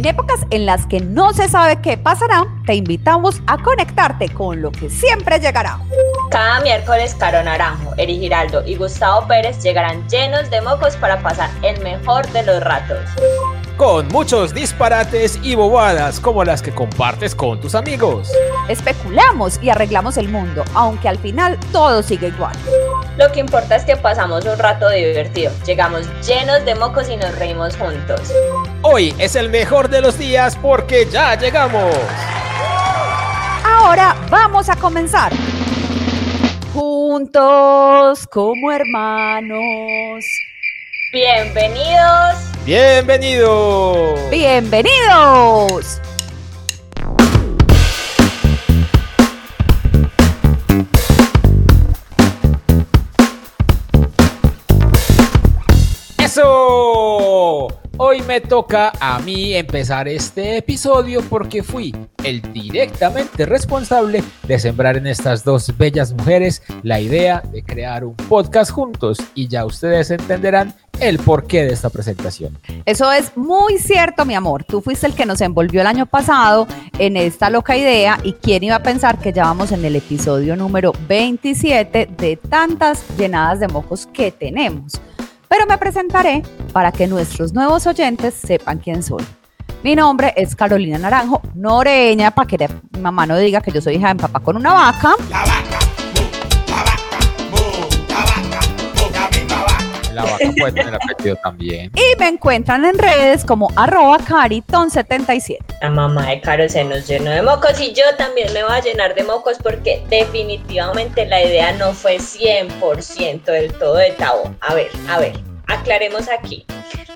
En épocas en las que no se sabe qué pasará, te invitamos a conectarte con lo que siempre llegará. Cada miércoles Caro Naranjo, Eri Giraldo y Gustavo Pérez llegarán llenos de mocos para pasar el mejor de los ratos. Con muchos disparates y bobadas como las que compartes con tus amigos. Especulamos y arreglamos el mundo, aunque al final todo sigue igual. Lo que importa es que pasamos un rato divertido, llegamos llenos de mocos y nos reímos juntos. Hoy es el mejor de los días porque ya llegamos. Ahora vamos a comenzar. Juntos como hermanos. Bienvenidos. Bienvenidos. Bienvenidos. Hoy me toca a mí empezar este episodio porque fui el directamente responsable de sembrar en estas dos bellas mujeres la idea de crear un podcast juntos y ya ustedes entenderán el porqué de esta presentación. Eso es muy cierto, mi amor. Tú fuiste el que nos envolvió el año pasado en esta loca idea y quién iba a pensar que ya vamos en el episodio número 27 de tantas llenadas de mocos que tenemos pero me presentaré para que nuestros nuevos oyentes sepan quién soy. Mi nombre es Carolina Naranjo, noreña, para que mi mamá no diga que yo soy hija de papá con una vaca, la vaca, puede tener apellido también. Y me encuentran en redes como arroba cariton77. La mamá de Caro se nos llenó de mocos y yo también me voy a llenar de mocos porque definitivamente la idea no fue 100% del todo de Tabo. A ver, a ver, aclaremos aquí.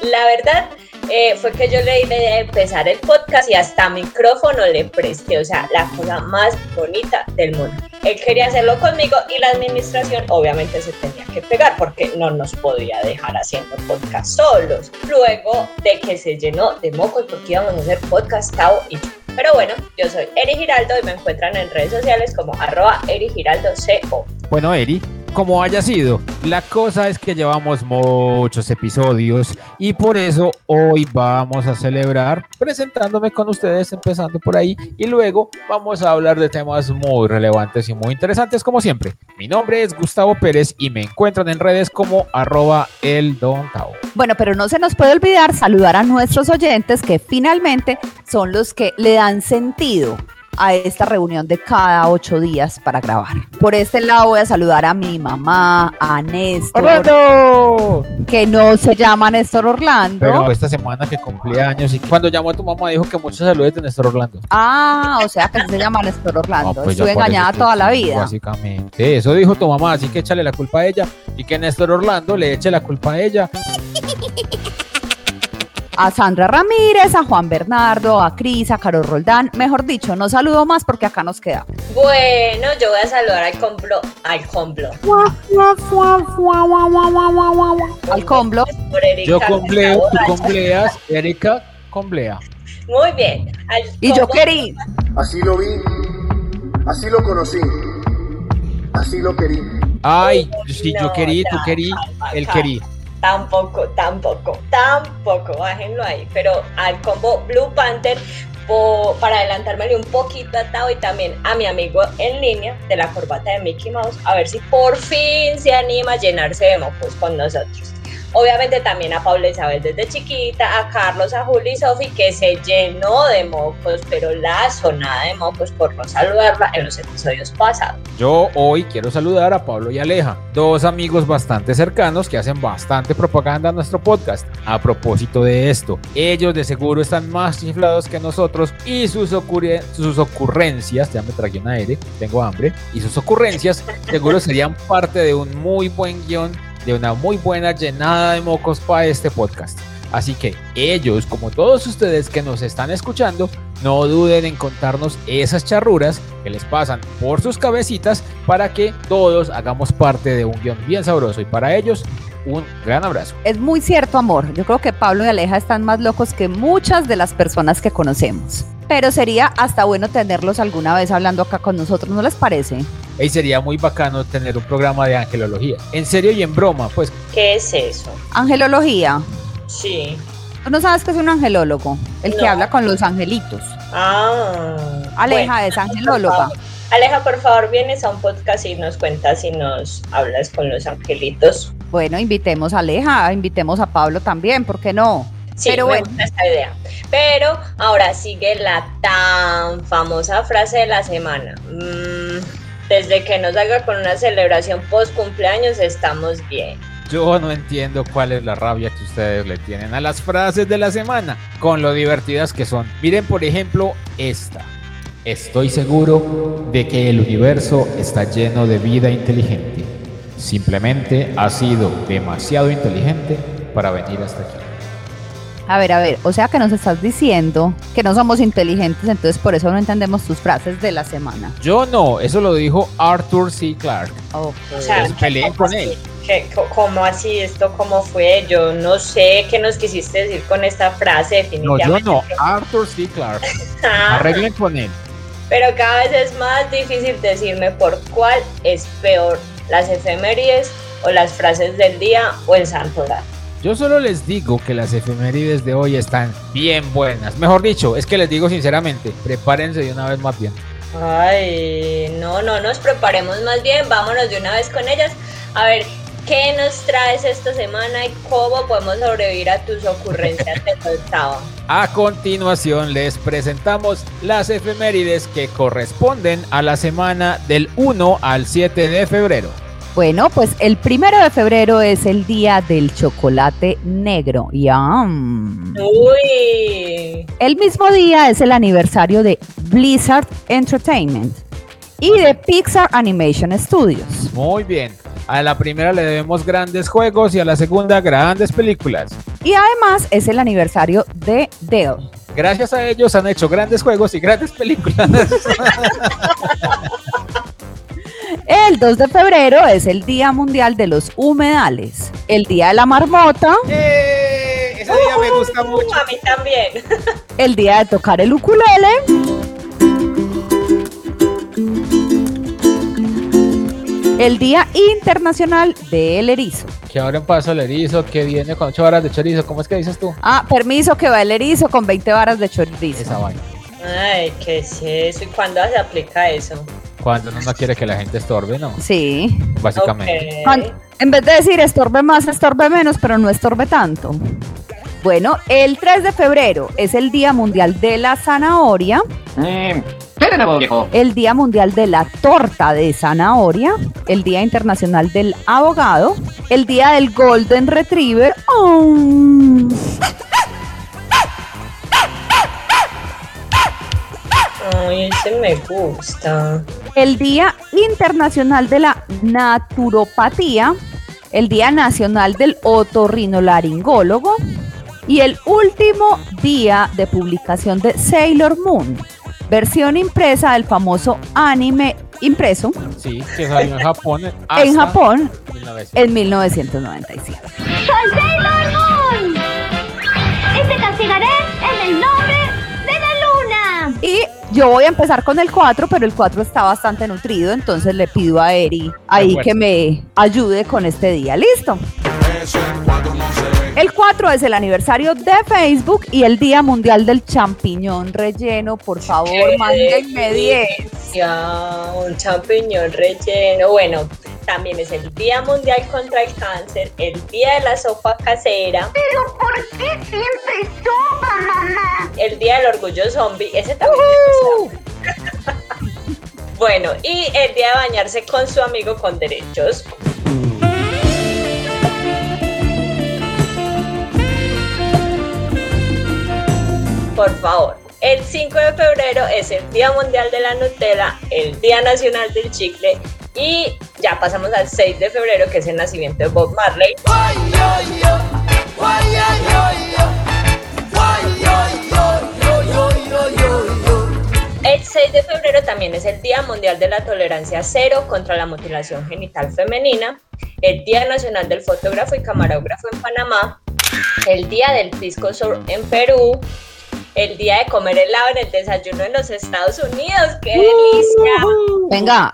La verdad eh, fue que yo le di la idea de empezar el podcast y hasta micrófono le presté, o sea, la cosa más bonita del mundo. Él quería hacerlo conmigo y la administración obviamente se tenía que pegar porque no nos podía dejar haciendo podcast solos. Luego de que se llenó de mocos porque íbamos a hacer podcast Tao y yo. Pero bueno, yo soy Eri Giraldo y me encuentran en redes sociales como arroba Eri CO. Bueno, Eri, como haya sido, la cosa es que llevamos muchos episodios y por eso hoy vamos a celebrar presentándome con ustedes, empezando por ahí, y luego vamos a hablar de temas muy relevantes y muy interesantes como siempre. Mi nombre es Gustavo Pérez y me encuentran en redes como arroba el Don Bueno, pero no se nos puede olvidar saludar a nuestros oyentes que finalmente son los que le dan sentido a esta reunión de cada ocho días para grabar. Por este lado voy a saludar a mi mamá, a Néstor. ¡Orlando! Que no se llama Néstor Orlando. Pero esta semana que cumple años y cuando llamó a tu mamá dijo que muchos saludos de Néstor Orlando. Ah, o sea que se llama Néstor Orlando. Pues Estuve engañada toda la vida. Básicamente. Eso dijo tu mamá, así que échale la culpa a ella y que Néstor Orlando le eche la culpa a ella a Sandra Ramírez, a Juan Bernardo, a Cris, a Carol Roldán. Mejor dicho, no saludo más porque acá nos queda. Bueno, yo voy a saludar al complo. Al complo. Al complo. Yo compleo, tú compleas, Erika complea. Muy bien. y yo querí. Así lo vi, así lo conocí, así lo querí. Ay, si yo querí, tú querí, él querí tampoco, tampoco, tampoco, bájenlo ahí. Pero al combo Blue Panther, para adelantármele un poquito a y también a mi amigo en línea de la corbata de Mickey Mouse, a ver si por fin se anima a llenarse de mocos con nosotros. Obviamente también a Paula Isabel desde chiquita, a Carlos, a Juli y Sofi, que se llenó de mocos, pero la sonada de mocos por no saludarla en los episodios pasados. Yo hoy quiero saludar a Pablo y Aleja, dos amigos bastante cercanos que hacen bastante propaganda a nuestro podcast. A propósito de esto, ellos de seguro están más chiflados que nosotros y sus, sus ocurrencias, ya me tragué una aire, tengo hambre, y sus ocurrencias seguro serían parte de un muy buen guion de una muy buena llenada de mocos para este podcast. Así que ellos, como todos ustedes que nos están escuchando, no duden en contarnos esas charruras que les pasan por sus cabecitas para que todos hagamos parte de un guion bien sabroso. Y para ellos, un gran abrazo. Es muy cierto, amor. Yo creo que Pablo y Aleja están más locos que muchas de las personas que conocemos. Pero sería hasta bueno tenerlos alguna vez hablando acá con nosotros, ¿no les parece? Y sería muy bacano tener un programa de angelología. En serio y en broma, pues. ¿Qué es eso? Angelología. Sí. ¿Tú no sabes que es un angelólogo? El que habla con los angelitos. Ah. Aleja bueno, es angelóloga. Aleja, por favor, vienes a un podcast y nos cuentas y nos hablas con los angelitos. Bueno, invitemos a Aleja, invitemos a Pablo también, ¿por qué no? Sí, Pero me bueno. gusta esta idea. Pero ahora sigue la tan famosa frase de la semana. Mm, desde que no salga con una celebración post cumpleaños, estamos bien. Yo no entiendo cuál es la rabia que ustedes le tienen a las frases de la semana, con lo divertidas que son. Miren, por ejemplo, esta. Estoy seguro de que el universo está lleno de vida inteligente. Simplemente ha sido demasiado inteligente para venir hasta aquí. A ver, a ver, o sea que nos estás diciendo que no somos inteligentes, entonces por eso no entendemos tus frases de la semana. Yo no, eso lo dijo Arthur C. Clarke. Ok. O sea, Pues peleen ¿cómo con él. ¿Qué- co- ¿Cómo así esto? ¿Cómo fue? Yo no sé qué nos quisiste decir con esta frase, No, yo definitivamente. no, Arthur C. Clarke. Ah, Arreglen con él. Pero cada vez es más difícil decirme por cuál es peor, las efemérides o las frases del día o el santo oral. Yo solo les digo que las efemérides de hoy están bien buenas. Mejor dicho, es que les digo sinceramente, prepárense de una vez más bien. Ay, no, no nos preparemos más bien, vámonos de una vez con ellas. A ver, ¿qué nos traes esta semana y cómo podemos sobrevivir a tus ocurrencias de octava? A continuación les presentamos las efemérides que corresponden a la semana del 1 al 7 de febrero. Bueno, pues el primero de febrero es el día del chocolate negro. Yum. Uy, El mismo día es el aniversario de Blizzard Entertainment y de Pixar Animation Studios. Muy bien. A la primera le debemos grandes juegos y a la segunda grandes películas. Y además es el aniversario de Dell. Gracias a ellos han hecho grandes juegos y grandes películas. El 2 de febrero es el Día Mundial de los Humedales, el Día de la Marmota, ¡Eh! Ese día me gusta mucho. a mí también. el Día de tocar el ukulele, el Día Internacional del Erizo. Que ahora en paso el erizo, que viene con 8 horas de chorizo. ¿Cómo es que dices tú? Ah, permiso que va el erizo con 20 varas de chorizo. Esa vaina. Ay, ¿qué es eso? ¿Y cuándo se aplica eso? Cuando uno no quiere que la gente estorbe, ¿no? Sí. Básicamente. En vez de decir estorbe más, estorbe menos, pero no estorbe tanto. Bueno, el 3 de febrero es el Día Mundial de la Zanahoria, ¿Qué de nuevo, viejo? el Día Mundial de la Torta de Zanahoria, el Día Internacional del Abogado, el Día del Golden Retriever. Oh. Ay, ese me gusta. el Día Internacional de la Naturopatía, el Día Nacional del Otorrinolaringólogo y el último día de publicación de Sailor Moon, versión impresa del famoso anime impreso Sí, que salió en Japón. en Japón 1900. en 1997. ¡Soy Sailor Moon! Y te castigaré en el nombre de la luna. Y yo voy a empezar con el 4, pero el 4 está bastante nutrido, entonces le pido a Eri ahí que me ayude con este día. ¿Listo? El 4 es el aniversario de Facebook y el Día Mundial del Champiñón Relleno. Por favor, mándenme 10. delicia, Un champiñón relleno. Bueno, también es el Día Mundial contra el Cáncer, el Día de la Sopa Casera, ¿Pero por qué siempre sopa, mamá? el Día del Orgullo Zombie. Ese también me gusta. Bueno, y el Día de bañarse con su amigo con derechos. Por favor. El 5 de febrero es el Día Mundial de la Nutella, el Día Nacional del Chicle y ya pasamos al 6 de febrero que es el nacimiento de Bob Marley. El 6 de febrero también es el Día Mundial de la Tolerancia Cero contra la Mutilación Genital Femenina, el Día Nacional del Fotógrafo y Camarógrafo en Panamá, el Día del Pisco Sur en Perú, el Día de comer helado en el desayuno en los Estados Unidos. ¡Qué delicia! Venga,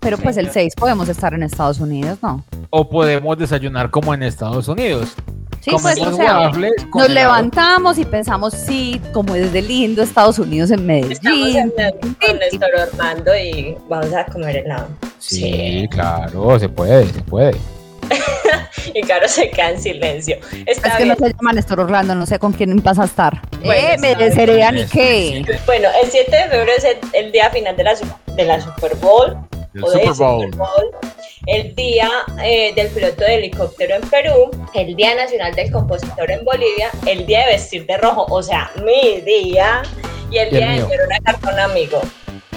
pero pues el 6 podemos estar en Estados Unidos, ¿no? O podemos desayunar como en Estados Unidos. Sí, pues, o sea, waffles Nos helado. levantamos y pensamos, sí, como es de lindo Estados Unidos en Estamos Medellín. en, con Néstor Orlando y vamos a comer helado. Sí, claro, se puede, se puede. Y Caro se queda en silencio. Está Es que bien. no se llama Néstor Orlando, no sé con quién vas a estar. Bueno, eh, me está bien. desearía ni qué. Bueno, el 7 de febrero es el, el día final de la, de la Super Bowl. El o del Super Bowl. El día eh, del piloto de helicóptero en Perú. El Día Nacional del Compositor en Bolivia. El día de vestir de rojo, o sea, mi día. Y el Y el día de mío. una carta a un amigo.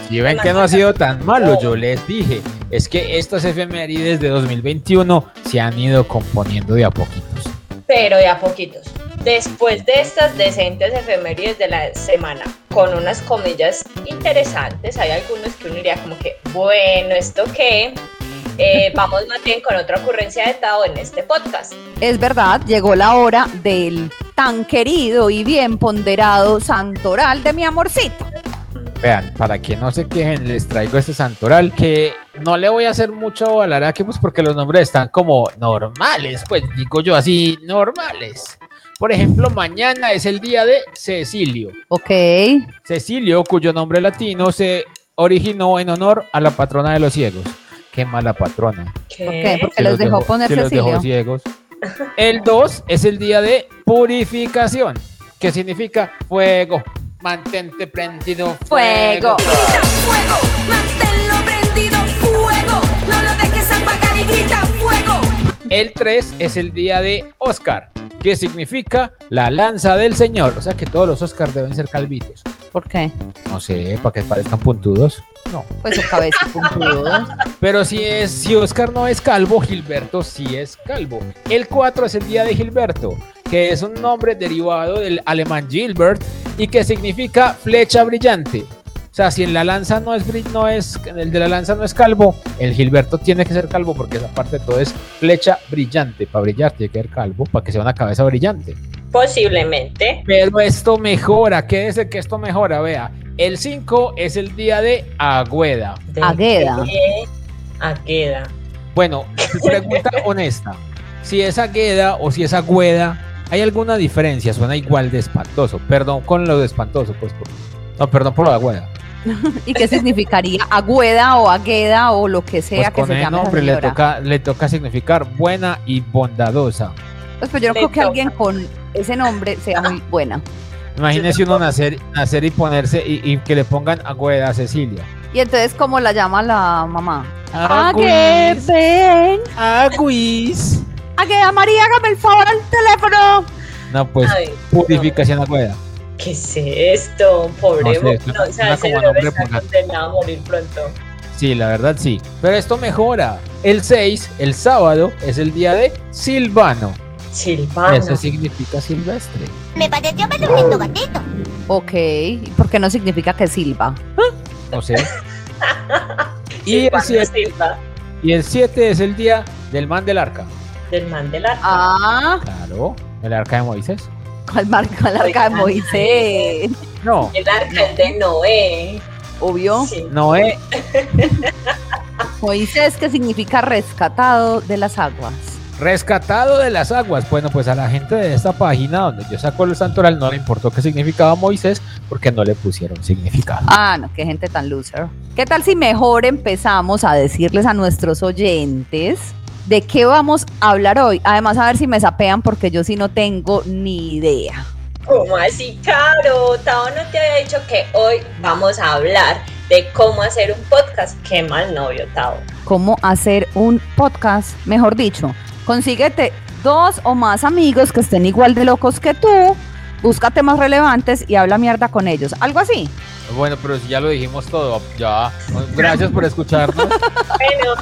Si ven que no ha sido tan malo, yo les dije, es que estas efemérides de 2021 se han ido componiendo de a poquitos. pero de a poquitos. Después de estas decentes efemérides de la semana, con unas comillas interesantes, hay algunos que uno diría como que, bueno, ¿esto qué? Eh, vamos más bien con otra ocurrencia de Tao en este podcast. Es verdad, llegó la hora del tan querido y bien ponderado santoral de mi amorcito. Vean, para que no se quejen, les traigo este santoral que no le voy a hacer mucho alaraque, pues porque los nombres están como normales, pues digo yo así, normales. Por ejemplo, mañana es el día de Cecilio. Ok. Cecilio, cuyo nombre latino se originó en honor a la patrona de los ciegos. Qué mala patrona. ¿Qué? ¿Por qué? Porque que los dejó poner que los dejó Cecilio. ciegos. El 2 es el día de purificación, que significa fuego. Mantente prendido. Fuego. fuego, manténlo prendido, fuego, no lo dejes apagar y grita fuego. El 3 es el día de Oscar, que significa la lanza del Señor. O sea que todos los Oscars deben ser calvitos. ¿Por qué? No sé, para que parezcan puntudos. No. Pues su cabeza puntudo. Pero si es, si Oscar no es calvo, Gilberto sí es calvo. El 4 es el día de Gilberto, que es un nombre derivado del alemán Gilbert y que significa flecha brillante. O sea, si en la lanza no es, no es el de la lanza no es calvo, el Gilberto tiene que ser calvo porque esa parte de todo es flecha brillante. Para brillar tiene que ser calvo para que sea una cabeza brillante. Posiblemente. Pero esto mejora, quédese que esto mejora, vea. El 5 es el día de Agüeda. ¿De Agueda. Agueda. Bueno, pregunta honesta. Si es Agueda o si es Agüeda, ¿hay alguna diferencia? Suena igual de espantoso. Perdón con lo de espantoso, pues. por- No, perdón por lo de Agüeda. ¿Y qué significaría agüeda o agueda o lo que sea Pues que con se el llame nombre le toca, le toca significar buena y bondadosa. Pues, pues yo no Le creo que toca. alguien con ese nombre sea muy buena. Imagínese uno nacer, nacer y ponerse y, y que le pongan Agüeda a Cecilia. Y entonces, ¿cómo la llama la mamá? Agüis. Ven. Agüis. Agueda, María, hágame el favor al teléfono. No, pues Ay, purificación Agüeda. ¿Qué es esto? Pobre No sé, no, o sea, hombre nombre está a morir pronto. Sí, la verdad sí. Pero esto mejora. El 6, el sábado, es el día de Silvano. Silvano. Eso significa silvestre. Me pareció ver un lindo gatito. Ok, ¿y por qué no significa que silba? No sé. y, el Silvano 7, Silva, y el 7 es el día del man del arca. Del man del arca. Ah, Claro. El arca de Moisés. ¿cuál marca la arca de Moisés? No. El arca es de Noé. Obvio. Sí. Noé. Moisés, que significa rescatado de las aguas. Rescatado de las aguas. Bueno, pues a la gente de esta página donde yo saco el santoral no le importó qué significaba Moisés porque no le pusieron significado. Ah, no, qué gente tan loser. ¿Qué tal si mejor empezamos a decirles a nuestros oyentes de qué vamos a hablar hoy? Además, a ver si me sapean porque yo sí no tengo ni idea. ¿Cómo así, Caro? Tao no te había dicho que hoy vamos a hablar de cómo hacer un podcast. Qué mal novio, Tao. cómo hacer un podcast, mejor dicho, consíguete dos o más amigos que estén igual de locos que tú, busca temas relevantes y habla mierda con ellos, algo así. Bueno, pero si ya lo dijimos todo, ya. Gracias por escucharnos. Bueno,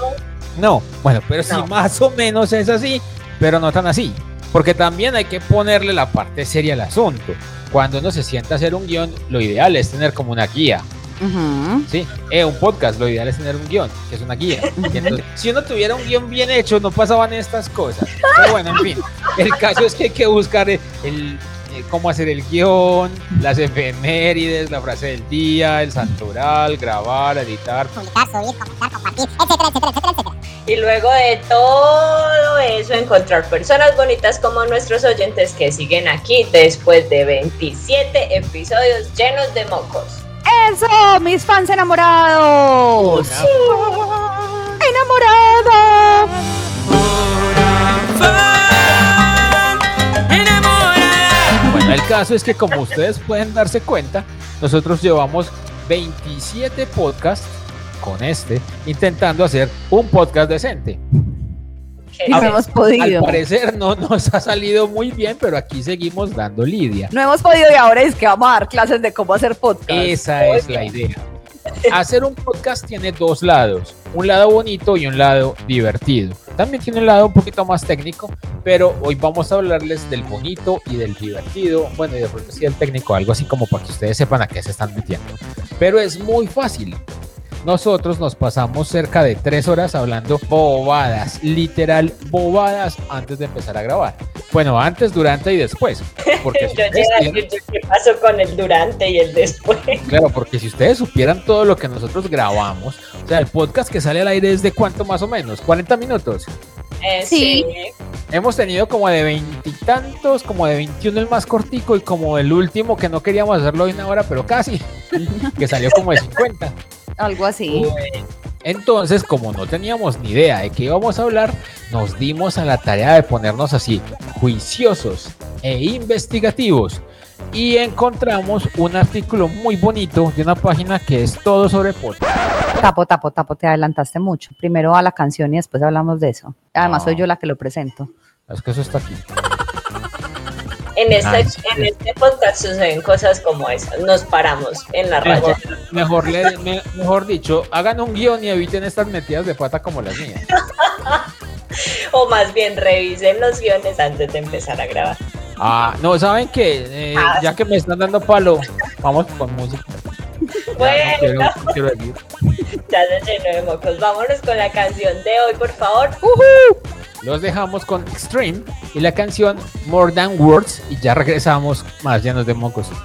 No, bueno, pero sí No. más o menos es así, pero no tan así. Porque también hay que ponerle la parte seria al asunto. Cuando uno se sienta a hacer un guion, lo ideal es tener como una guía. Sí, eh, un podcast, lo ideal es tener un guion, que es una guía. Entonces, si uno tuviera un guion bien hecho, no pasaban estas cosas. Pero bueno, en fin, el caso es que hay que buscar el, el- eh, cómo hacer el guion, las efemérides, la frase del día, el santoral, grabar, editar. Publicar, subir, comentar, compartir, etcétera, etcétera, etcétera. Y luego de todo eso, encontrar personas bonitas como nuestros oyentes que siguen aquí después de 27 episodios llenos de mocos. ¡Eso! ¡Mis fans enamorados! ¡Enamorados! Bueno, el caso es que como ustedes pueden darse cuenta, nosotros llevamos 27 podcasts con este, intentando hacer un podcast decente. Y no hemos Al podido. parecer no nos ha salido muy bien, pero aquí seguimos dando lidia. No hemos podido y ahora es que vamos a dar clases de cómo hacer podcast. Esa es la idea. Hacer un podcast tiene dos lados, un lado bonito y un lado divertido. También tiene un lado un poquito más técnico, pero hoy vamos a hablarles del bonito y del divertido. Bueno, y de pronto sí del técnico, algo así como para que ustedes sepan a qué se están metiendo. Pero es muy fácil. Nosotros nos pasamos cerca de tres horas hablando bobadas, literal bobadas antes de empezar a grabar. Bueno, antes, durante y después. Porque si Yo tienen- qué pasó con el durante y el después. Claro, porque si ustedes supieran todo lo que nosotros grabamos, o sea, el podcast que sale al aire es de cuánto más o menos, 40 minutos. Eh, Sí. Hemos tenido como de veintitantos, como de 21 el más cortico y como el último que no queríamos hacerlo en una hora, pero casi, que salió como de 50. Algo así. Entonces, como no teníamos ni idea de qué íbamos a hablar, nos dimos a la tarea de ponernos así, juiciosos e investigativos. Y encontramos un artículo muy bonito de una página que es todo sobre podcast. Tapo, tapo, tapo, te adelantaste mucho. Primero va la canción y después hablamos de eso. Además, soy yo la que lo presento. Es que eso está aquí. En este, Nice. en este podcast suceden cosas como esas. Nos paramos en la Mejor, raya. mejor, le- me- mejor dicho, hagan un guion y eviten estas metidas de pata como las mías. O más bien revisen los guiones antes de empezar a grabar. Ah, no, ¿saben qué? Eh, Ah, ya que me están dando palo, vamos con música. Ya, Bueno, no quiero- no quiero decir. ya se llenó de mocos. Vámonos con la canción de hoy, por favor. Los dejamos con Extreme y la canción More Than Words y ya regresamos más llenos de mocos.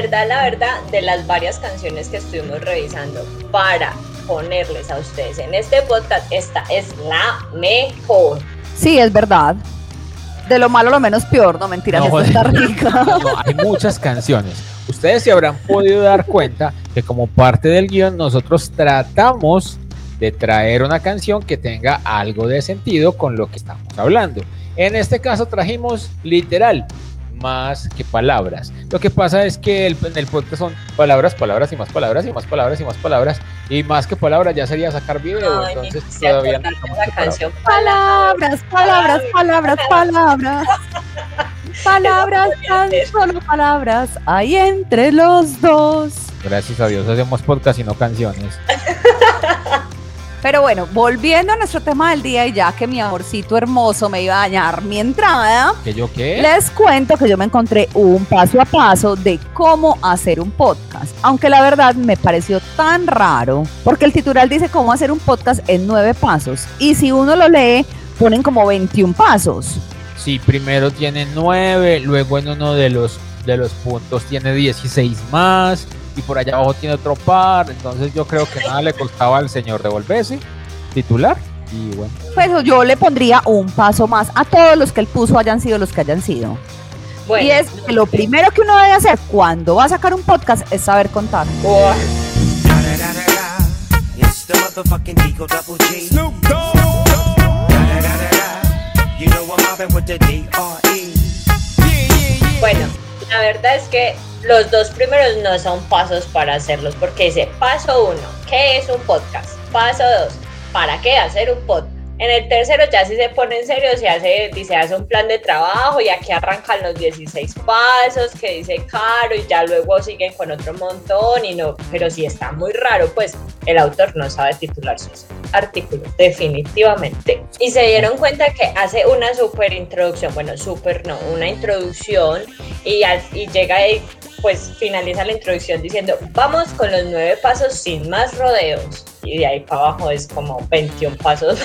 verdad, la verdad, de las varias canciones que estuvimos revisando para ponerles a ustedes en este podcast, esta es la mejor. Sí, es verdad. De lo malo lo menos peor, no mentiras, No, esta está rica. No, hay muchas canciones. Ustedes se habrán podido dar cuenta que como parte del guion nosotros tratamos de traer una canción que tenga algo de sentido con lo que estamos hablando. En este caso trajimos literal más que palabras. Lo que pasa es que el, en el podcast son palabras, palabras y más palabras y más palabras y más palabras y más que palabras ya sería sacar video. Entonces todavía no la canción Palabras, palabras, palabras, palabras. Palabras, tan solo palabras hay entre los dos. Gracias a Dios hacemos podcast y no canciones. Pero bueno, volviendo a nuestro tema del día y ya que mi amorcito hermoso me iba a dañar mi entrada, ¿Que yo qué? les cuento que yo me encontré un paso a paso de cómo hacer un podcast. Aunque la verdad me pareció tan raro, porque el titular dice cómo hacer un podcast en nueve pasos. Y si uno lo lee, ponen como 21 pasos. Sí, primero tiene 9, luego en uno de los, de los puntos tiene 16 más y por allá abajo tiene otro par. Entonces yo creo que nada le costaba al señor devolverse, titular. Y bueno, Pues yo le pondría un paso más a todos los que él puso hayan sido los que hayan sido. Bueno, y es que lo primero que uno debe hacer cuando va a sacar un podcast es saber contar. Bueno, la verdad es que los dos primeros no son pasos para hacerlos, porque dice paso uno, ¿qué es un podcast? Paso dos, ¿para qué hacer un podcast? En el tercero ya si se pone en serio, se hace, dice, hace un plan de trabajo y aquí arrancan los 16 pasos que dice Caro y ya luego siguen con otro montón y no, pero si está muy raro, pues el autor no sabe titular sus artículos, definitivamente. Y se dieron cuenta que hace una super introducción, bueno, super no, una introducción y, al- y llega y pues finaliza la introducción diciendo, vamos con los nueve pasos sin más rodeos. Y de ahí para abajo es como 21 pasos.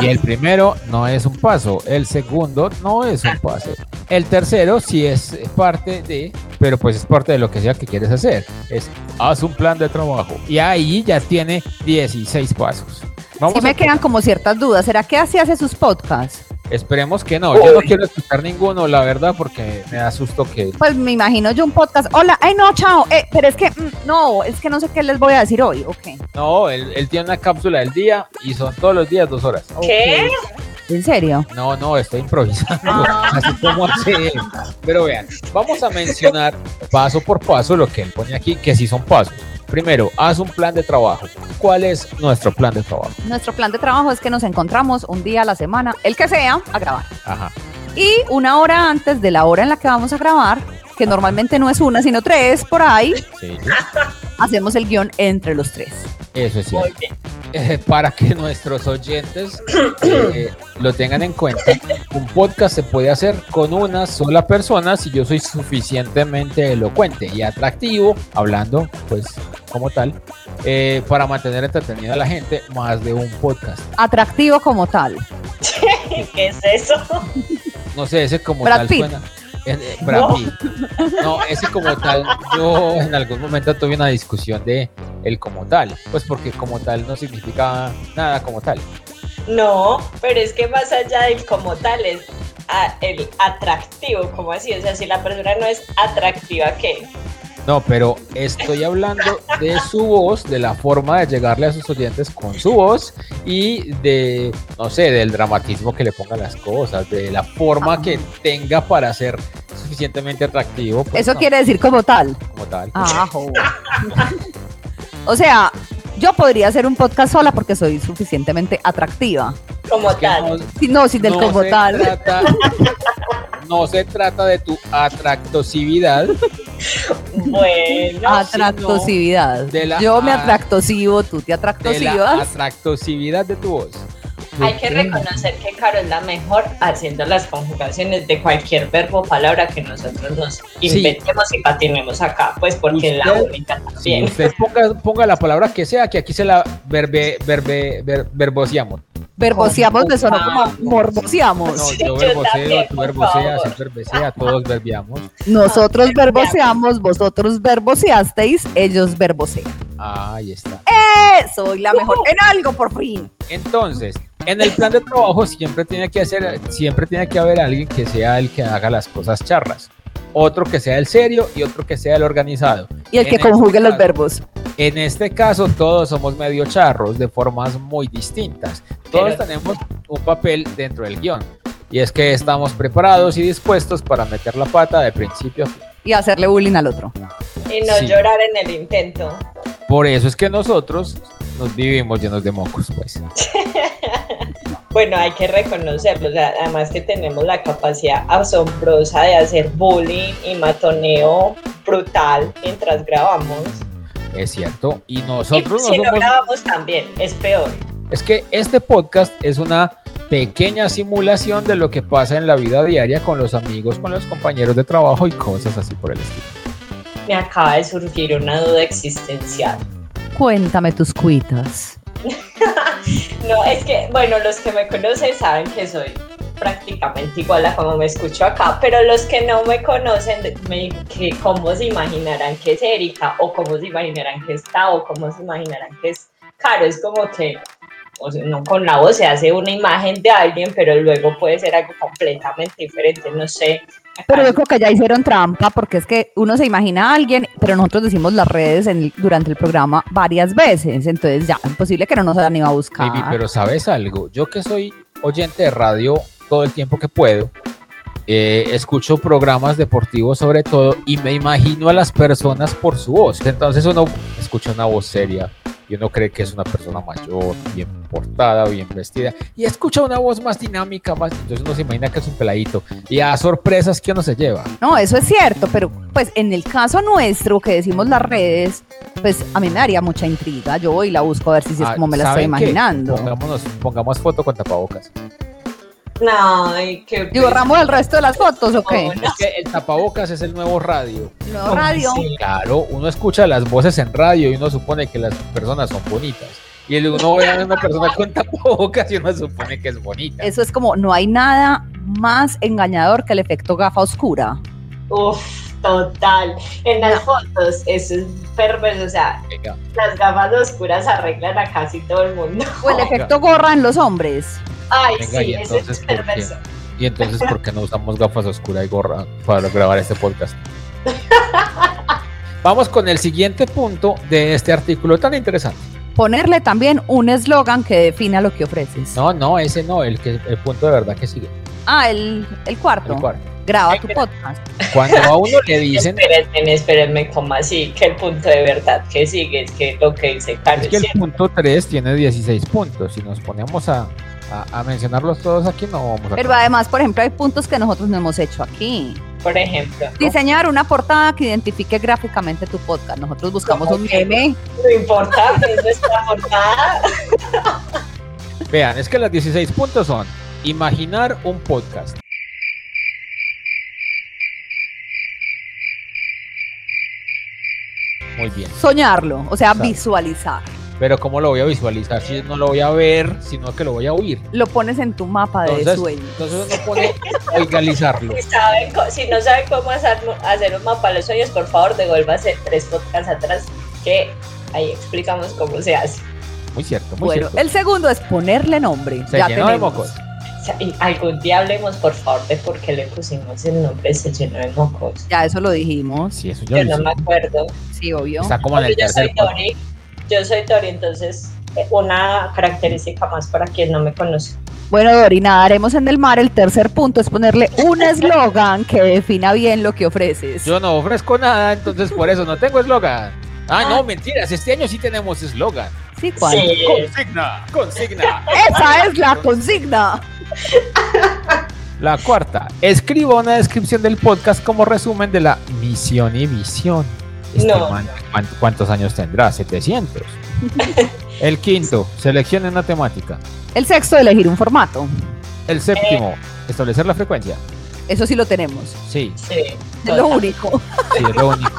y el primero no es un paso, el segundo no es un paso. El tercero sí es parte de, pero pues es parte de lo que sea que quieres hacer. Es haz un plan de trabajo. Y ahí ya tiene 16 pasos. Vamos Sí me a- quedan como ciertas dudas. ¿Será que así hace sus podcasts? Esperemos que no. Yo no quiero escuchar ninguno, la verdad, porque me da susto que Pues me imagino yo un podcast. Hola, ay no, chao. Eh, pero es que, mm, no, es que no sé qué les voy a decir hoy. Ok. No, él, él tiene una cápsula del día y son todos los días dos horas. ¿Qué? ¿En serio? No, no, estoy improvisando. Ah. Así como hace él. Pero vean, vamos a mencionar paso por paso lo que él pone aquí, que sí son pasos. Primero, haz un plan de trabajo. ¿Cuál es nuestro plan de trabajo? Nuestro plan de trabajo es que nos encontramos un día a la semana, el que sea, a grabar. Ajá. Y una hora antes de la hora en la que vamos a grabar, que normalmente no es una, sino tres por ahí, Sí, hacemos el guion entre los tres. eso es cierto. Eh, para que nuestros oyentes eh, lo tengan en cuenta, un podcast se puede hacer con una sola persona si yo soy suficientemente elocuente y atractivo, hablando pues como tal, eh, para mantener entretenida a la gente, más de un podcast. Atractivo como tal. ¿Qué es eso? No sé, ese como Brad tal Pitt. suena. eh, eh, Brad No. Pitt. No, ese como tal, yo en algún momento tuve una discusión de el como tal, pues porque como tal no significa nada como tal. No, pero es que más allá del como tal es a- el atractivo, como así, o sea, si la persona no es atractiva, ¿qué? No, pero estoy hablando de su voz, de la forma de llegarle a sus oyentes con su voz y de, no sé, del dramatismo que le ponga las cosas, de la forma que tenga para ser suficientemente atractivo. pues, Eso no, quiere decir como tal. como tal. Ajo. o sea, yo podría hacer un podcast sola porque soy suficientemente atractiva. Como Es que tal. no- Si- No, sin del no como se tal. trata- no se trata de tu atractosividad, Bueno, Atractosividad. de la- Yo me ah, atractosivo, tú te de la atractosivas. atractosividad de tu voz. hay que reconocer que Caro es la mejor haciendo las conjugaciones de cualquier verbo o palabra que nosotros nos inventemos y patinemos acá, pues porque la Usted- única Sí, también. usted ponga, ponga la palabra que sea, que aquí se la verbe, verbe, ver- verboseamos. Verboseamos me sonó como morboseamos. No, yo verboseo, tú verboseas, él verbosea, todos verbiamos. Nosotros verboseamos, vosotros verboseasteis, ellos verbosean. Ahí está. ¡Eh! Soy la mejor en algo, por fin. Entonces, en el plan de trabajo siempre tiene que hacer, siempre tiene que haber alguien que sea el que haga las cosas charras. Otro que sea el serio y otro que sea el organizado. Y el En que este conjugue los caso- verbos. En este caso, todos somos medio charros de formas muy distintas. Todos tenemos un papel dentro del guion. Y es que estamos preparados y dispuestos para meter la pata de principio a fin. Y hacerle bullying al otro. Y no Sí. llorar en el intento. Por eso es que nosotros nos vivimos llenos de mocos, pues. Bueno, hay que reconocerlo, o sea, además que tenemos la capacidad asombrosa de hacer bullying y matoneo brutal mientras grabamos. Es cierto. Y Y nosotros si no no somos grabamos también, es peor. Es que este podcast es una pequeña simulación de lo que pasa en la vida diaria con los amigos, con los compañeros de trabajo y cosas así por el estilo. Me acaba de surgir una duda existencial. Cuéntame tus cuitas. No, es que, bueno, los que me conocen saben que soy prácticamente igual a como me escucho acá, pero los que no me conocen, me, que cómo se imaginarán que es Erika, o cómo se imaginarán que es Tao, o cómo se imaginarán que es Caro, es como que o sea, no, con la voz se hace una imagen de alguien, pero luego puede ser algo completamente diferente, no sé. Pero yo creo que ya hicieron trampa porque es que uno se imagina a alguien, pero nosotros decimos las redes en el- durante el programa varias veces. Entonces ya, imposible que no nos hayan ido a buscar. Baby, pero ¿sabes algo? Yo que soy oyente de radio todo el tiempo que puedo, eh, escucho programas deportivos sobre todo y me imagino a las personas por su voz. Entonces uno escucha una voz seria y uno cree que es una persona mayor, bien portada, bien vestida y escucha una voz más dinámica, más, entonces uno se imagina que es un peladito y a sorpresas que uno se lleva. No, eso es cierto, pero pues en el caso nuestro que decimos las redes, pues a mí me daría mucha intriga. Yo voy y la busco a ver si, es Ah, como me la estoy imaginando. Pongámonos, pongamos foto con tapabocas. Ay, qué ¿Y borramos el resto de las fotos o qué? No, Es que el tapabocas es el nuevo radio. Claro, uno escucha las voces en radio y uno supone que las personas son bonitas. Y el uno ve a una persona con tapabocas y uno supone que es bonita. Eso es como, no hay nada más engañador que el efecto gafa oscura. Uf, total. En las fotos, eso es perverso. O sea, Venga, las gafas oscuras arreglan a casi todo el mundo. O el efecto gorra en los hombres. Ay, Venga, sí, y eso entonces, es ¿por qué? perverso. Y entonces, ¿por qué no usamos gafas oscuras y gorra para grabar este podcast? Vamos con el siguiente punto de este artículo tan interesante. Ponerle también un eslogan que defina lo que ofreces. No, no, ese no, el, que, el punto de verdad que sigue. Ah, el, el cuarto. El cuarto. Graba tu podcast. Cuando a uno le dicen Espérenme, espérenme, ¿cómo así? Que el punto de verdad que sigue es que lo que dice Carlos Es que el ¿cierto? punto 3 tiene 16 puntos. Si nos ponemos a, a- a mencionarlos todos aquí, no vamos a. Pero además, por ejemplo, hay puntos que nosotros no hemos hecho aquí. Por ejemplo. Diseñar una portada que identifique gráficamente tu podcast. Nosotros buscamos un meme. No importa, es nuestra portada. Vean, es que los 16 puntos son imaginar un podcast. Muy bien. Soñarlo, o sea, Exacto. visualizar. Pero ¿cómo lo voy a visualizar si no lo voy a ver, sino que lo voy a oír? Lo pones en tu mapa de Entonces, sueños. entonces uno pone oigalizarlo. Si, no saben cómo hacer, hacer un mapa de los sueños, por favor, devuélvase tres podcasts atrás que ahí explicamos cómo se hace. Muy cierto, muy Bueno, cierto. el segundo es ponerle nombre. Se ya llenó de mocos. Y algún día hablemos, por favor, de por qué le pusimos el nombre Se llenó de mocos. Ya eso lo dijimos. Sí, eso yo Yo no hice. me acuerdo. Sí, obvio. Está como en el yo soy tercer. Tori. Yo soy Tori, entonces eh, una característica más para quien no me conoce. Bueno, Dori, nadaremos en el mar. El tercer punto es ponerle un eslogan que defina bien lo que ofreces. Yo no ofrezco nada, entonces por eso no tengo eslogan. Ah, no, mentiras, este año sí tenemos eslogan. Sí, ¿cuál? Sí. Consigna, consigna. Esa es la consigna. La cuarta, escriba una descripción del podcast como resumen de la misión y visión. Este No. man, ¿cuán- ¿Cuántos años tendrá? 700. El quinto, seleccione una temática. El sexto, elegir un formato. El séptimo, establecer la frecuencia. Eso sí lo tenemos. Sí, Sí. Es lo único. sí, es lo único.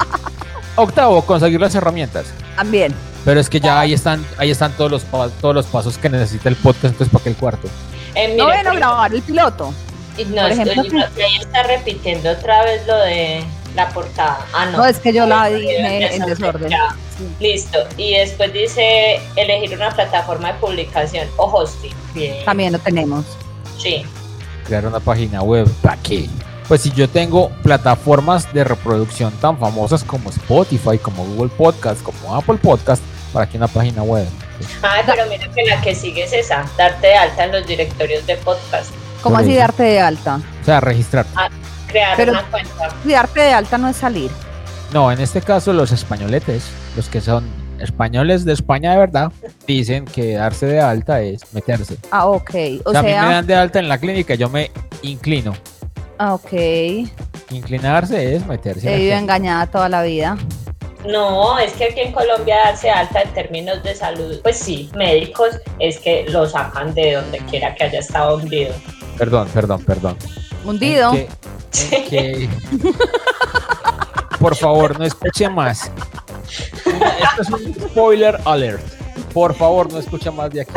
Octavo, conseguir las herramientas. También. Pero es que ya ahí están, ahí están todos los todos los pasos que necesita el podcast, entonces para qué el cuarto. Eh, No a grabar el piloto. y no, por ejemplo, estoy- no, ahí está repitiendo otra vez lo de la portada. Ah, no. No, es que yo la dije en desorden. ya. Listo. Y después dice elegir una plataforma de publicación o hosting. Bien. También lo tenemos. Sí. Crear una página web, ¿para qué? Pues si yo tengo plataformas de reproducción tan famosas como Spotify, como Google Podcast, como Apple Podcast, ¿para qué una página web? Ay, pero mira que la que sigue es esa, darte de alta en los directorios de podcast, ¿Cómo así darte de alta? O sea, registrar. Crear Pero- una cuenta. Y darte de alta no es salir. No, en este caso los españoletes, los que son españoles de España de verdad, dicen que darse de alta es meterse. Ah, ok. O O sea, a mí me dan de alta en la clínica, yo me inclino. ah, ok. He Inclinarse es meterse. vivido meterse. engañada toda la vida. No, es que aquí en Colombia darse alta en términos de salud, pues sí, médicos es que lo sacan de donde quiera que haya estado hundido. Perdón, perdón, perdón. Hundido. ¿En qué- en qué- Por favor, no escuche más. Esto es un spoiler alert. Por favor, no escuche más de aquí.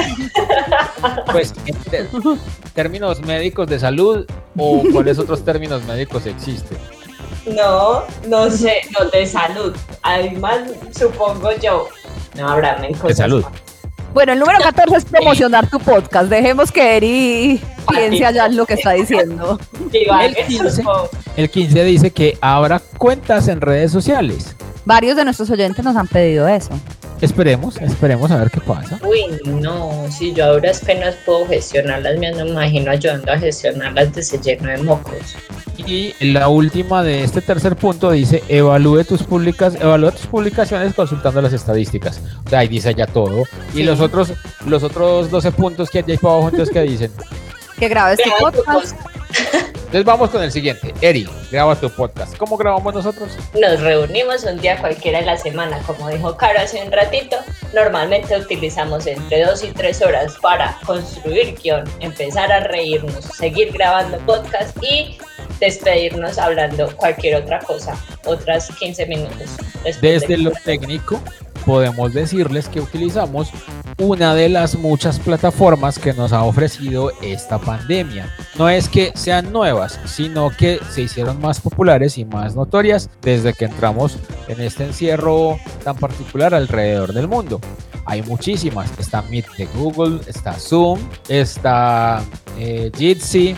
Pues, en términos médicos de salud o cuáles otros términos médicos existen. No, no sé, no de salud. Además, supongo yo. No habrá en cosas. salud. Bueno, el número 14 es promocionar tu podcast. Dejemos que Eri piense allá en lo que está diciendo. El 15. supongo. El 15 dice que habrá cuentas en redes sociales. Varios de nuestros oyentes nos han pedido eso. Esperemos, esperemos a ver qué pasa. Uy, no, si yo a duras penas puedo gestionar las mías, no me imagino ayudando a gestionarlas de ese lleno de mocos. Y la última de este tercer punto dice, evalúe tus publicas, evalúa tus publicaciones consultando las estadísticas. O sea, ahí dice ya todo. Y los otros, los otros 12 puntos que hay ahí para abajo, entonces, ¿qué dicen? Que grabes tu podcast. Entonces vamos con el siguiente. Eri, graba tu podcast. ¿Cómo grabamos nosotros? Nos reunimos un día cualquiera de la semana, como dijo Caro hace un ratito. Normalmente utilizamos entre dos y tres horas para construir guion, empezar a reírnos, seguir grabando podcast y despedirnos hablando cualquier otra cosa, otras 15 minutos. Desde de- lo técnico, podemos decirles que utilizamos una de las muchas plataformas que nos ha ofrecido esta pandemia. No es que sean nuevas, sino que se hicieron más populares y más notorias desde que entramos en este encierro tan particular alrededor del mundo. Hay muchísimas. Está Meet de Google, está Zoom, está eh, Jitsi,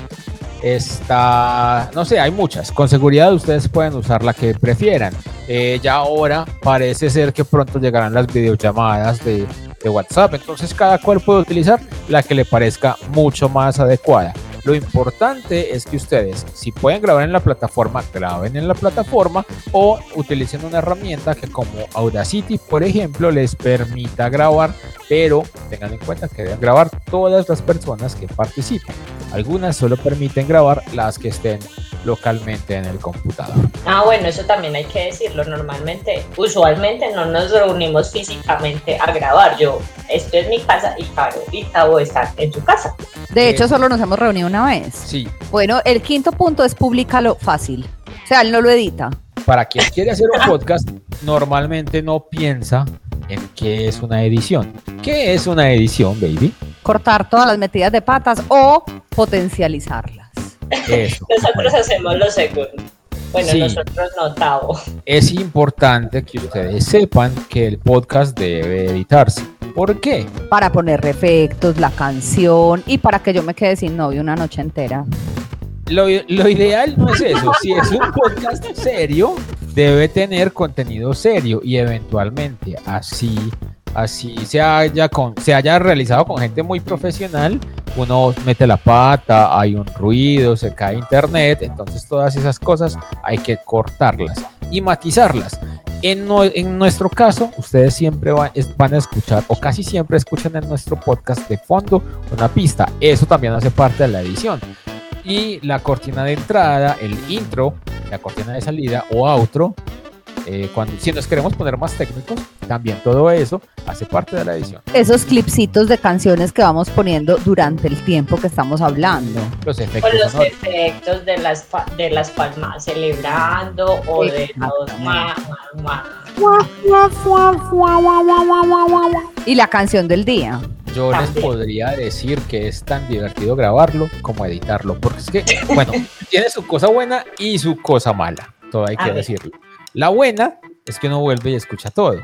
está, no sé, hay muchas. Con seguridad ustedes pueden usar la que prefieran. Eh, ya ahora parece ser que pronto llegarán las videollamadas de, de WhatsApp. Entonces cada cual puede utilizar la que le parezca mucho más adecuada. Lo importante es que ustedes, si pueden grabar en la plataforma, graben en la plataforma o utilicen una herramienta que como Audacity, por ejemplo, les permita grabar, pero tengan en cuenta que deben grabar todas las personas que participen. Algunas solo permiten grabar las que estén localmente en el computador. Ah, bueno, eso también hay que decirlo. Normalmente, usualmente no nos reunimos físicamente a grabar. Yo, esto es mi casa y Caro y Tavo están en su casa. De hecho, Eh. solo nos hemos reunido una vez. Sí, Bueno, el quinto punto es públicalo fácil. O sea, él no lo edita. para quien quiere hacer un podcast, normalmente no piensa en qué es una edición. ¿Qué es una edición, baby? Cortar todas las metidas de patas o potencializarlas. Eso. Nosotros hacemos lo segundo. Bueno, Sí. nosotros no, Tavo. es importante que ustedes sepan que el podcast debe editarse. ¿Por qué? Para poner efectos, la canción y para que yo me quede sin novio una noche entera. Lo, lo ideal no es eso. Si es un podcast serio, debe tener contenido serio y eventualmente así, así se haya, con, se haya realizado con gente muy profesional. Uno mete la pata, hay un ruido, se cae internet, entonces todas esas cosas hay que cortarlas y matizarlas. En, nue- en nuestro caso, ustedes siempre va- es- van a escuchar, o casi siempre escuchan en nuestro podcast de fondo una pista. Eso también hace parte de la edición y la cortina de entrada, el intro, la cortina de salida o outro, eh, cuando, si nos queremos poner más técnicos, también todo eso hace parte de la edición. Esos clipsitos de canciones que vamos poniendo durante el tiempo que estamos hablando. Los efectos Con los sonoros. efectos de las, de las palmas celebrando o de los. Y la canción del día. Yo les podría decir que es tan divertido grabarlo como editarlo, porque es que, bueno, tiene su cosa buena y su cosa mala, todo hay A que ver. decirlo. La buena es que uno vuelve y escucha todo.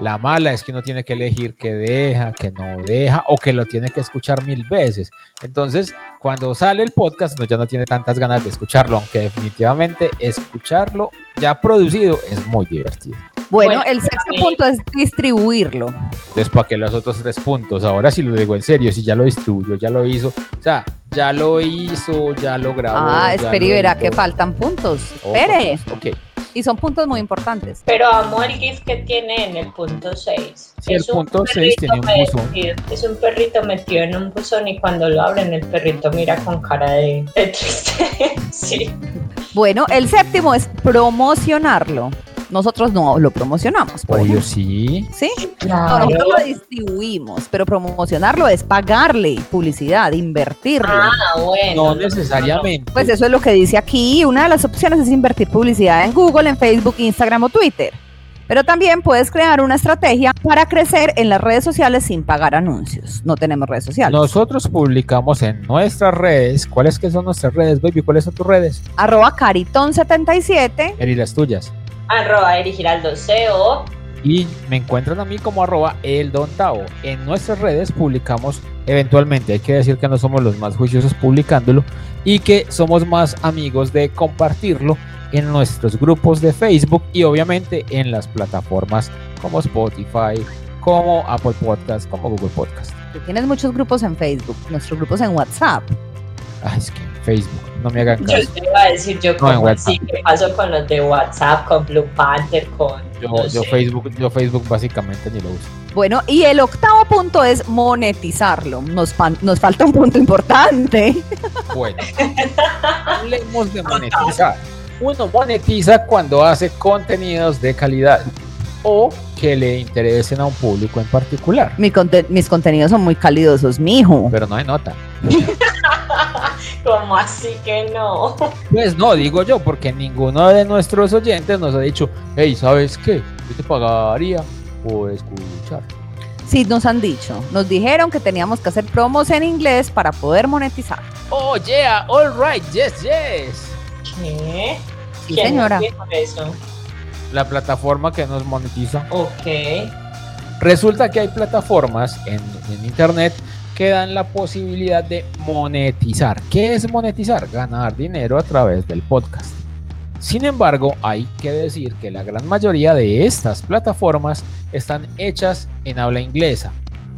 La mala es que uno tiene que elegir qué deja, qué no deja, o que lo tiene que escuchar mil veces. Entonces, cuando sale el podcast, uno ya no tiene tantas ganas de escucharlo, aunque definitivamente escucharlo ya producido es muy divertido. Bueno, el sexto punto es distribuirlo. Entonces, ¿para qué los otros tres puntos? Ahora sí lo digo en serio, si ya lo distribuyó, ya lo hizo. O sea, ya lo hizo, ya lo grabó. Ah, espere y verá que faltan puntos. Oh, Espere. Ok. Y son puntos muy importantes. Pero amo el GIF que tiene en el punto 6. Sí, el punto seis tiene un buzón. Es un perrito metido en un buzón y cuando lo abren el perrito mira con cara de, de triste. sí. Bueno, el séptimo es promocionarlo. Nosotros no lo promocionamos, por Obvio, ejemplo. sí. ¿Sí? Claro. nosotros lo distribuimos, pero promocionarlo es pagarle publicidad, invertirlo. Ah, bueno. No necesariamente. Pues eso es lo que dice aquí. Una de las opciones es invertir publicidad en Google, en Facebook, Instagram o Twitter. Pero también puedes crear una estrategia para crecer en las redes sociales sin pagar anuncios. No tenemos redes sociales. Nosotros publicamos en nuestras redes. ¿Cuáles que son nuestras redes, baby? ¿Cuáles son tus redes? Arroba Caritón77. Eri, las tuyas. Arroba Eri Giraldo CO. Y me encuentran a mí como arroba el Don Tavo. En nuestras redes publicamos eventualmente, hay que decir que no somos los más juiciosos publicándolo y que somos más amigos de compartirlo en nuestros grupos de Facebook y obviamente en las plataformas como Spotify, como Apple Podcast, como Google Podcast. Tú tienes muchos grupos en Facebook, nuestros grupos en WhatsApp. Ay, es que Facebook, no me hagan Yo caso. te iba a decir yo No, en como WhatsApp. así, ¿qué pasó con los de WhatsApp, con Blue Panther, con Yo, no yo. Facebook, yo Facebook básicamente ni lo uso. Bueno, y el octavo punto es monetizarlo. Nos, pan- nos falta un punto importante. Bueno, hablemos de monetizar. Uno monetiza cuando hace contenidos de calidad o que le interesen a un público en particular. Mi conte- mis contenidos son muy calidosos, mijo. Pero no hay nota. Como así que no. Pues no, digo yo, porque ninguno de nuestros oyentes nos ha dicho, hey, ¿sabes qué? Yo te pagaría por escuchar. Sí, nos han dicho. Nos dijeron que teníamos que hacer promos en inglés para poder monetizar. Oh, yeah, all right, yes, yes. ¿Qué? Sí, ¿Quién señora. eso? La plataforma que nos monetiza. Ok. Resulta que hay plataformas en, en internet que dan la posibilidad de monetizar. ¿Qué es monetizar? Ganar dinero a través del podcast. Sin embargo, hay que decir que la gran mayoría de estas plataformas están hechas en habla inglesa.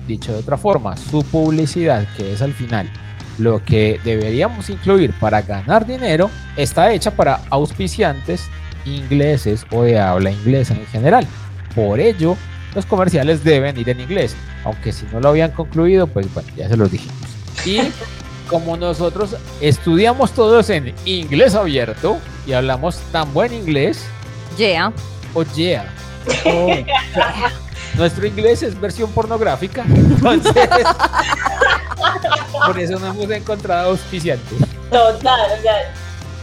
Dicho de otra forma, su publicidad, que es al final lo que deberíamos incluir para ganar dinero, está hecha para auspiciantes ingleses o de habla inglesa en general. Por ello, los comerciales deben ir en inglés. Aunque si no lo habían concluido, pues bueno, ya se los dijimos. Y como nosotros estudiamos todos en inglés abierto y hablamos tan buen inglés, Yeah. oh yeah. oh, yeah. Nuestro inglés es versión pornográfica, entonces por eso no hemos encontrado auspiciantes. Total, o sea,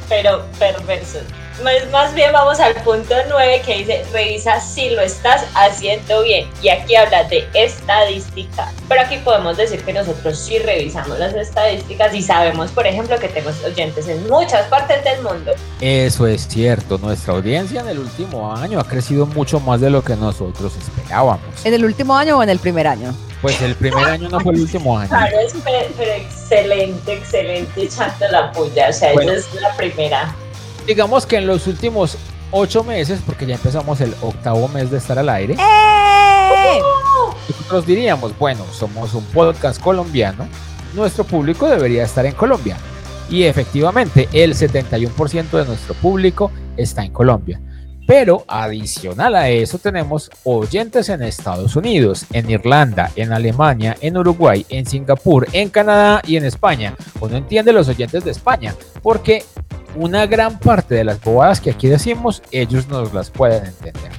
pero perverso. Más, más bien vamos al punto 9 que dice, revisa si lo estás haciendo bien. Y aquí habla de estadística. Pero aquí podemos decir que nosotros sí revisamos las estadísticas y sabemos, por ejemplo, que tenemos oyentes en muchas partes del mundo. Eso es cierto, nuestra audiencia en el último año ha crecido mucho más de lo que nosotros esperábamos. ¿En el último año o en el primer año? Pues el primer año no fue el último año. Claro, es pe- pero excelente, excelente echando la puya. O sea, Bueno. esa es la primera. Digamos que en los últimos ocho meses, porque ya empezamos el octavo mes de estar al aire, ¡Eh! nosotros diríamos, bueno, somos un podcast colombiano, nuestro público debería estar en Colombia. Y efectivamente, el 71% de nuestro público está en Colombia. Pero adicional a eso tenemos oyentes en Estados Unidos, en Irlanda, en Alemania, en Uruguay, en Singapur, en Canadá y en España. Uno entiende los oyentes de España, porque una gran parte de las bobadas que aquí decimos, ellos nos las pueden entender.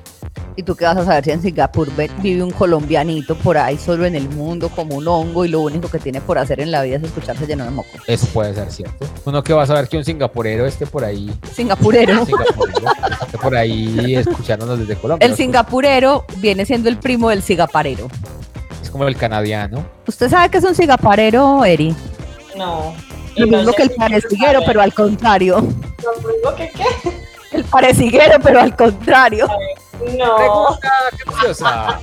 ¿Y tú qué vas a saber si en Singapur ve- vive un colombianito por ahí solo en el mundo como un hongo y lo único que tiene por hacer en la vida es escucharse lleno de moco? Eso puede ser cierto. Uno que va a saber que un singapurero esté por ahí, Singapurero. singapurero, esté por ahí escuchándonos desde Colombia. El singapurero viene siendo el primo del cigaparero. Es como el canadiano. ¿Usted sabe que es un cigaparero, Eri? No. Lo mismo que el pareciguero, pero al contrario. ¿Lo mismo que qué? El pareciguero, pero al contrario. No. Pregunta capciosa.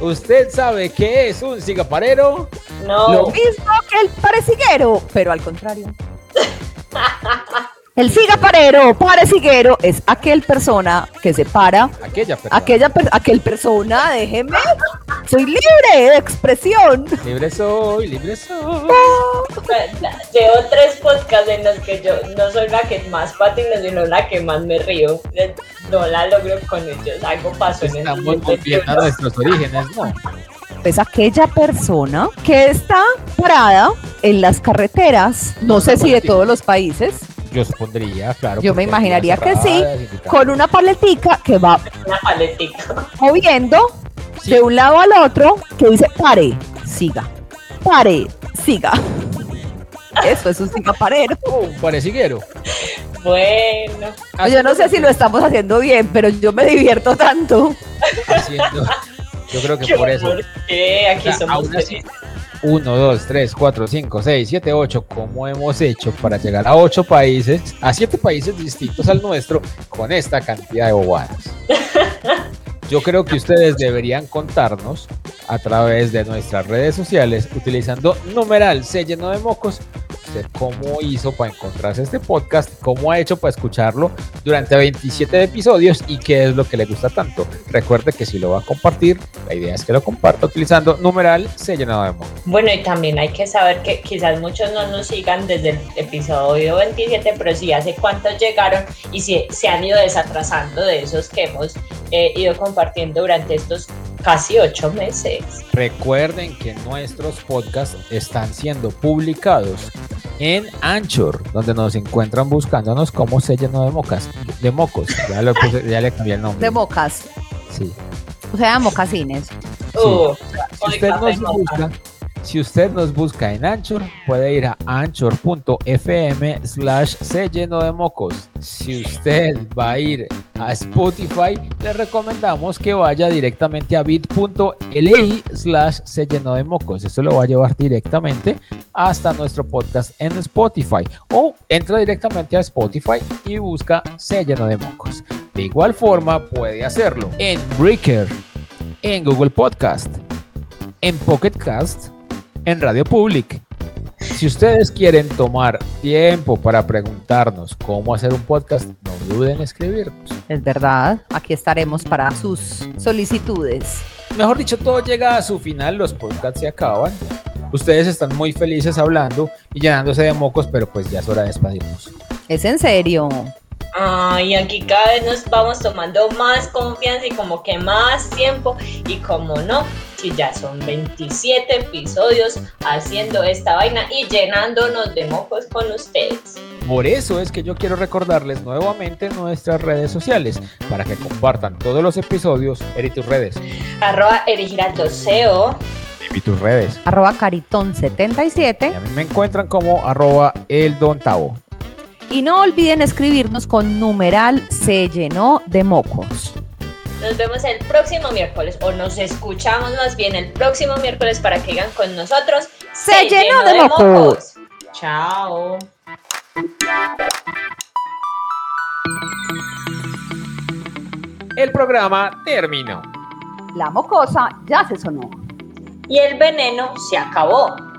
¿Usted sabe qué es un cigaparero? No. Lo mismo que el pareciguero, pero al contrario. El cigaparero, pareciguero, es aquel persona que se para, Aquella persona. aquella per- aquel persona, déjeme, soy libre de expresión. Libre soy, libre soy. Llevo tres podcasts en los que yo no soy la que más patino, sino la que más me río. No la logro con ellos. Algo pasó en el Estamos a turno. nuestros orígenes, ¿no? Es aquella persona que está parada en las carreteras, no sé si de todos los países, Yo supondría, claro. Yo me imaginaría que sí, con una paletica que va Una paletica. moviendo Sí. de un lado al otro que dice pare, siga, pare, siga. Eso es un cigaparero. Oh, un pareciguero. Bueno. Yo no sé si lo estamos haciendo bien, pero yo me divierto tanto. haciendo. Yo creo que por eso. ¿Por qué? Aquí O sea, somos aún así. 1, 2, 3, 4, 5, 6, 7, 8, como hemos hecho para llegar a 8 países, a 7 países distintos al nuestro, con esta cantidad de bobadas. Yo creo que ustedes deberían contarnos a través de nuestras redes sociales, utilizando numeral C lleno de mocos, usted cómo hizo para encontrarse este podcast, cómo ha hecho para escucharlo durante 27 episodios y qué es lo que le gusta tanto. Recuerde que si lo va a compartir, la idea es que lo comparta utilizando numeral C lleno de mocos. Bueno, y también hay que saber que quizás muchos no nos sigan desde el episodio 27, pero sí hace cuántos llegaron y si se han ido desatrasando de esos que hemos eh, ido compartiendo durante estos casi ocho meses. Recuerden que nuestros podcasts están siendo publicados en Anchor, donde nos encuentran buscándonos como se llenó de mocas, de mocos. Ya, lo puse- ya le cambié el nombre. De mocas, Sí. o sea, mocasines. Uh, Si usted nos busca, si usted nos busca en Anchor, puede ir a anchor.fm slash se lleno de mocos. Si usted va a ir a Spotify, le recomendamos que vaya directamente a bit.ly slash se lleno de mocos. Esto lo va a llevar directamente hasta nuestro podcast en Spotify. O entra directamente a Spotify y busca se lleno de mocos. De igual forma, puede hacerlo en Breaker, en Google Podcast, en Pocket Cast, en Radio Public. Si ustedes quieren tomar tiempo para preguntarnos cómo hacer un podcast, no duden en escribirnos. Es verdad, aquí estaremos para sus solicitudes. Mejor dicho, todo llega a su final, los podcasts se acaban. Ustedes están muy felices hablando y llenándose de mocos, pero pues ya es hora de despedirnos. Es en serio. Ay, aquí cada vez nos vamos tomando más confianza y como que más tiempo. Y como no, si ya son 27 episodios haciendo esta vaina y llenándonos de mocos con ustedes. Por eso es que yo quiero recordarles nuevamente nuestras redes sociales para que compartan todos los episodios. Eri, tus redes. Arroba erigiraldoseo. Y tus redes. Arroba Y caritón77. a mí me encuentran como arroba el don Tavo. Y no olviden escribirnos con numeral se llenó de mocos. Nos vemos el próximo miércoles o nos escuchamos más bien el próximo miércoles para que digan con nosotros. Se llenó de mocos. Chao. El programa terminó. La mocosa ya se sonó. Y el veneno se acabó.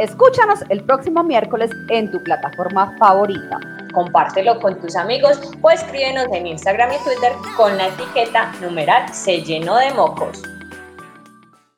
Escúchanos el próximo miércoles en tu plataforma favorita. Compártelo con tus amigos o escríbenos en Instagram y Twitter con la etiqueta numeral se llenó de mocos.